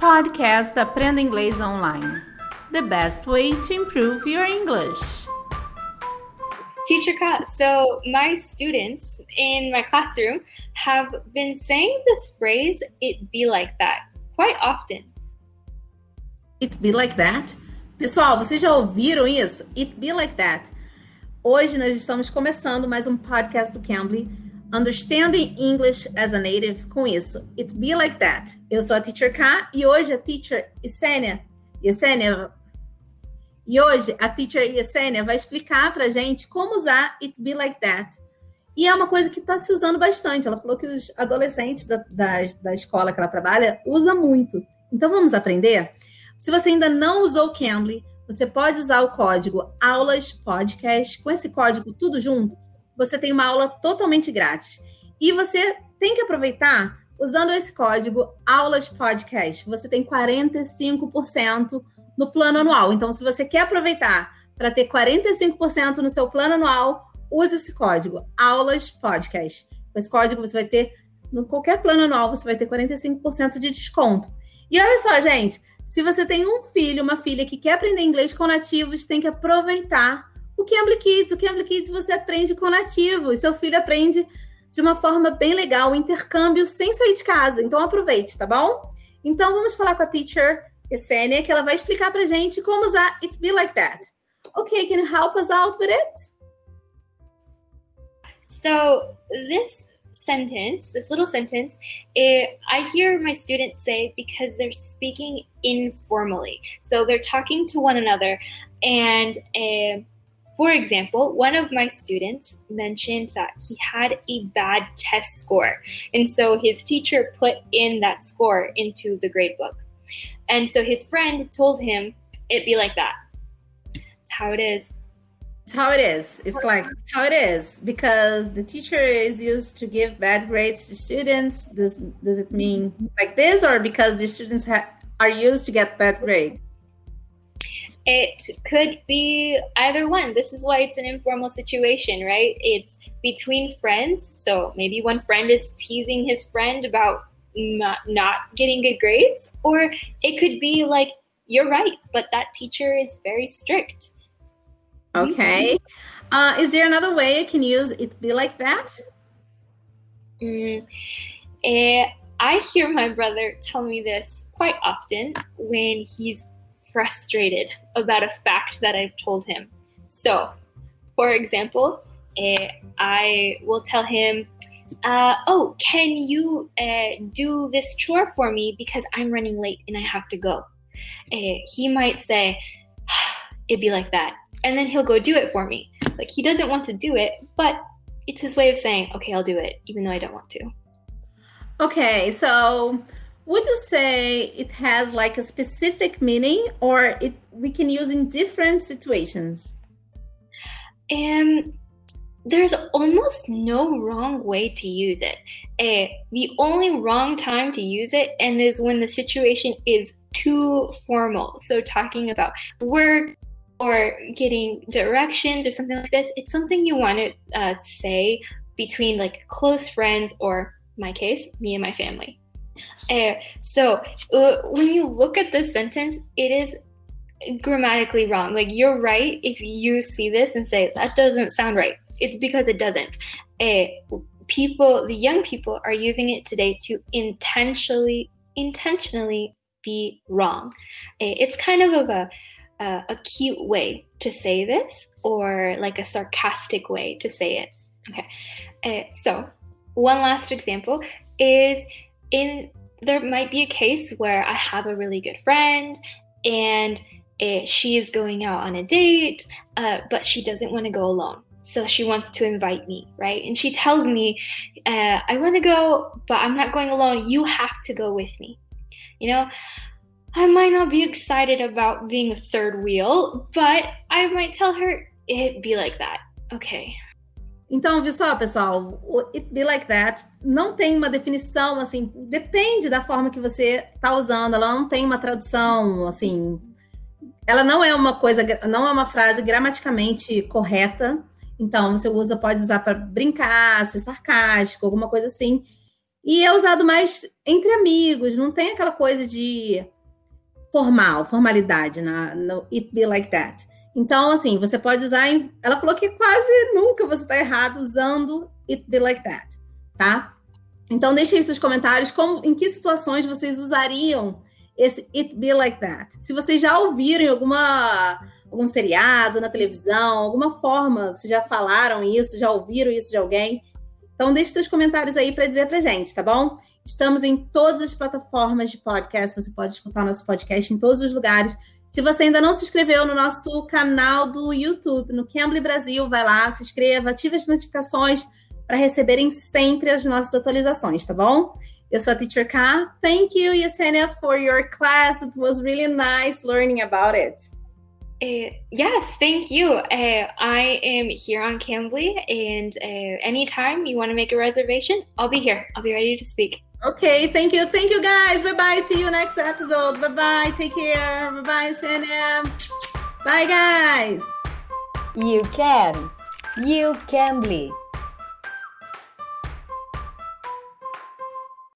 Podcast Aprenda Inglês Online. The best way to improve your English. Teacher Kat, so my students in my classroom have been saying this phrase, it be like that, quite often. It be like that? Pessoal, vocês já ouviram isso? It be like that. Hoje nós estamos começando mais um podcast do Cambly, Understanding English as a Native, com isso. It be like that. Eu sou a Teacher K e hoje a Teacher Yesenia, Yesenia e hoje a Teacher Yesenia vai explicar pra gente como usar It be like that. E é uma coisa que está se usando bastante. Ela falou que os adolescentes da, da, da escola que ela trabalha usa muito. Então vamos aprender? Se você ainda não usou o Cambly, você pode usar o código Aulas Podcast. Com esse código tudo junto, você tem uma aula totalmente grátis. E você tem que aproveitar usando esse código Aulas Podcast. Você tem 45% no plano anual. Então, se você quer aproveitar para ter 45% no seu plano anual, use esse código Aulas Podcast. Com esse código você vai ter no qualquer plano anual você vai ter 45% de desconto. E olha só, gente, se você tem um filho, uma filha que quer aprender inglês com nativos, tem que aproveitar o Cambly Kids. O Cambly Kids você aprende com nativo e seu filho aprende de uma forma bem legal, o intercâmbio sem sair de casa. Então aproveite, tá bom? Então vamos falar com a teacher Yesenia, que ela vai explicar pra gente como usar It Be Like That. Okay, can you help us out with it? So this sentence, this little sentence, it, I hear my students say because they're speaking informally. So they're talking to one another and uh, for example, one of my students mentioned that he had a bad test score. And so his teacher put in that score into the grade book. And so his friend told him it'd be like that. It's how it is. It's how it is. It's like it's how it is because the teacher is used to give bad grades to students. Does does it mean mm-hmm. like this, or because the students ha- are used to get bad grades? It could be either one. This is why it's an informal situation, right? It's between friends. So maybe one friend is teasing his friend about not, not getting good grades, or it could be like, you're right, but that teacher is very strict. Okay. Uh, is there another way I can use it be like that? Mm, eh, I hear my brother tell me this quite often when he's frustrated about a fact that I've told him. So, for example, uh, I will tell him, uh, Oh, can you uh, do this chore for me because I'm running late and I have to go? he might say, It'd be like that. And then he'll go do it for me. Like he doesn't want to do it, but it's his way of saying, Okay, I'll do it, even though I don't want to. Okay, so would you say it has like a specific meaning or it we can use in different situations? Um there's almost no wrong way to use it. Uh, the only wrong time to use it and is when the situation is too formal. So talking about work or getting directions or something like this it's something you want to uh, say between like close friends or my case me and my family uh, so uh, when you look at this sentence, it is grammatically wrong. Like you're right if you see this and say that doesn't sound right. It's because it doesn't. Uh, people, the young people, are using it today to intentionally, intentionally be wrong. it's kind of a a, a cute way to say this, or like a sarcastic way to say it. Okay. so one last example is in there might be a case where I have a really good friend and it, she is going out on a date, uh, but she doesn't want to go alone. So she wants to invite me, right? And she tells me, uh, I want to go, but I'm not going alone. You have to go with me. You know, I might not be excited about being a third wheel, but I might tell her it'd be like that. Okay, Então, viu só, pessoal, It Be Like That não tem uma definição, assim, depende da forma que você está usando, ela não tem uma tradução, assim, ela não é uma coisa, não é uma frase gramaticamente correta, então você usa, pode usar para brincar, ser sarcástico, alguma coisa assim. E é usado mais entre amigos, não tem aquela coisa de formal, formalidade na, no It Be Like That. Então, assim, você pode usar. Em, ela falou que quase nunca você está errado usando It Be Like That, tá? Então, deixe aí seus comentários como, em que situações vocês usariam esse It Be Like That. Se vocês já ouviram em alguma algum seriado na televisão, alguma forma, vocês já falaram isso, já ouviram isso de alguém, então, deixe seus comentários aí para dizer para gente, tá bom? Estamos em todas as plataformas de podcast. Você pode escutar nosso podcast em todos os lugares. Se você ainda não se inscreveu no nosso canal do YouTube, no Cambly Brasil, vai lá, se inscreva, ative as notificações para receberem sempre as nossas atualizações, tá bom? Eu sou a Teacher K. Thank you, Yesenia, for your class. It was really nice learning about it. Uh, yes, thank you. Uh, I am here on Cambly, and uh, anytime you want to make a reservation, I'll be here. I'll be ready to speak. Okay, thank you. Thank you, guys. Bye bye. See you next episode. Bye bye. Take care. Bye bye, Sania. Bye, guys. You can. You Cambly.